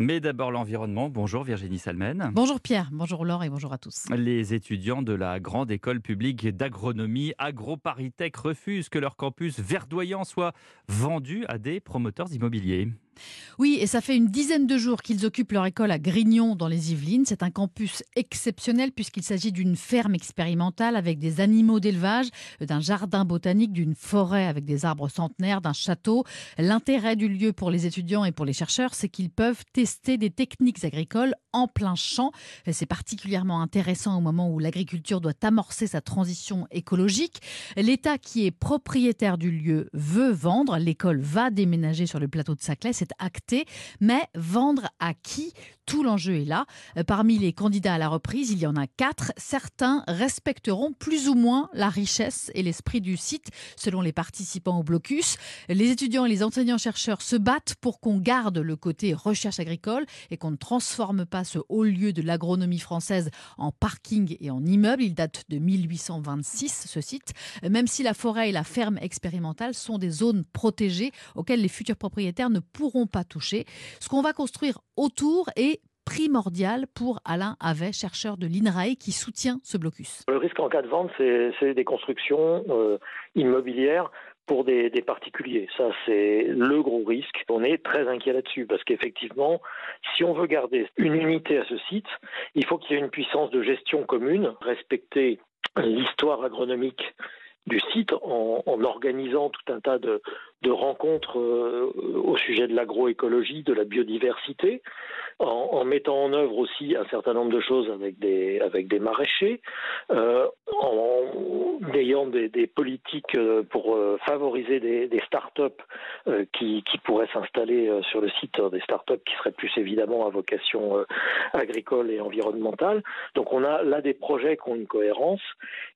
Mais d'abord l'environnement. Bonjour Virginie Salmen. Bonjour Pierre, bonjour Laure et bonjour à tous. Les étudiants de la grande école publique d'agronomie AgroParisTech refusent que leur campus verdoyant soit vendu à des promoteurs immobiliers. Oui, et ça fait une dizaine de jours qu'ils occupent leur école à Grignon dans les Yvelines. C'est un campus exceptionnel puisqu'il s'agit d'une ferme expérimentale avec des animaux d'élevage, d'un jardin botanique, d'une forêt avec des arbres centenaires, d'un château. L'intérêt du lieu pour les étudiants et pour les chercheurs, c'est qu'ils peuvent tester des techniques agricoles en plein champ. C'est particulièrement intéressant au moment où l'agriculture doit amorcer sa transition écologique. L'État qui est propriétaire du lieu veut vendre. L'école va déménager sur le plateau de Saclay acté, mais vendre à qui? Tout l'enjeu est là. Euh, parmi les candidats à la reprise, il y en a quatre. Certains respecteront plus ou moins la richesse et l'esprit du site, selon les participants au blocus. Les étudiants et les enseignants-chercheurs se battent pour qu'on garde le côté recherche agricole et qu'on ne transforme pas ce haut lieu de l'agronomie française en parking et en immeuble. Il date de 1826, ce site, même si la forêt et la ferme expérimentale sont des zones protégées auxquelles les futurs propriétaires ne pourront pas toucher. Ce qu'on va construire autour est primordial pour Alain Avet, chercheur de l'INRAE qui soutient ce blocus. Le risque en cas de vente, c'est des constructions euh, immobilières pour des, particuliers. Ça, c'est le gros risque. On est très inquiet là-dessus parce qu'effectivement, si on veut garder une unité à ce site, il faut qu'il y ait une puissance de gestion commune, respecter l'histoire agronomique du site en, organisant tout un tas de, de rencontres euh, au sujet de l'agroécologie, de la biodiversité, en, mettant en œuvre aussi un certain nombre de choses avec des, avec des maraîchers, euh, en ayant des, politiques euh, pour euh, favoriser des, des start-up qui, qui, pourraient s'installer sur le site, des start-up qui seraient plus évidemment à vocation agricole et environnementale. Donc on a là des projets qui ont une cohérence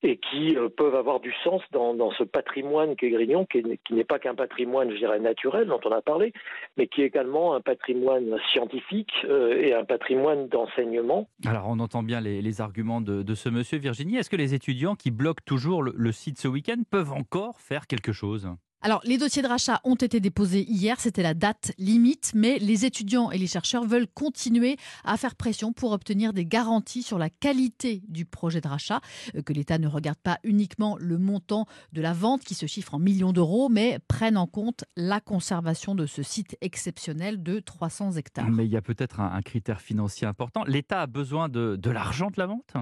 et qui peuvent avoir du sens dans, ce patrimoine qu'est Grignon, qui n'est pas qu'un patrimoine, je dirais, naturel dont on a parlé, mais qui est également un patrimoine scientifique euh, et un patrimoine d'enseignement. Alors on entend bien les, arguments de, ce monsieur Virginie. Est-ce que les étudiants qui bloquent toujours le site ce week-end peuvent encore faire quelque chose? Alors, les dossiers de rachat ont été déposés hier, c'était la date limite, mais les étudiants et les chercheurs veulent continuer à faire pression pour obtenir des garanties sur la qualité du projet de rachat, euh, que l'État ne regarde pas uniquement le montant de la vente qui se chiffre en millions d'euros, mais prenne en compte la conservation de ce site exceptionnel de 300 hectares. Mais il y a peut-être un, un, critère financier important. L'État a besoin de, de l'argent de la vente?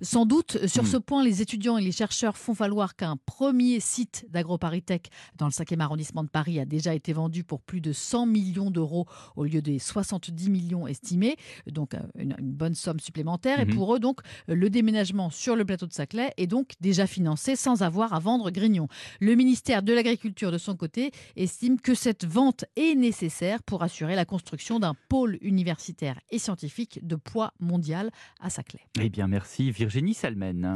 Sans doute. Sur mmh. ce point, les étudiants et les chercheurs font falloir qu'un premier site d'AgroParisTech dans le 5e arrondissement de Paris a déjà été vendu pour plus de 100 millions d'euros au lieu des 70 millions estimés, donc euh, une, une bonne somme supplémentaire. Mmh. Et pour eux, donc, le déménagement sur le plateau de Saclay est donc déjà financé sans avoir à vendre Grignon. Le ministère de l'Agriculture, de son côté, estime que cette vente est nécessaire pour assurer la construction d'un pôle universitaire et scientifique de poids mondial à Saclay. Eh bien, merci Virginie Salmen.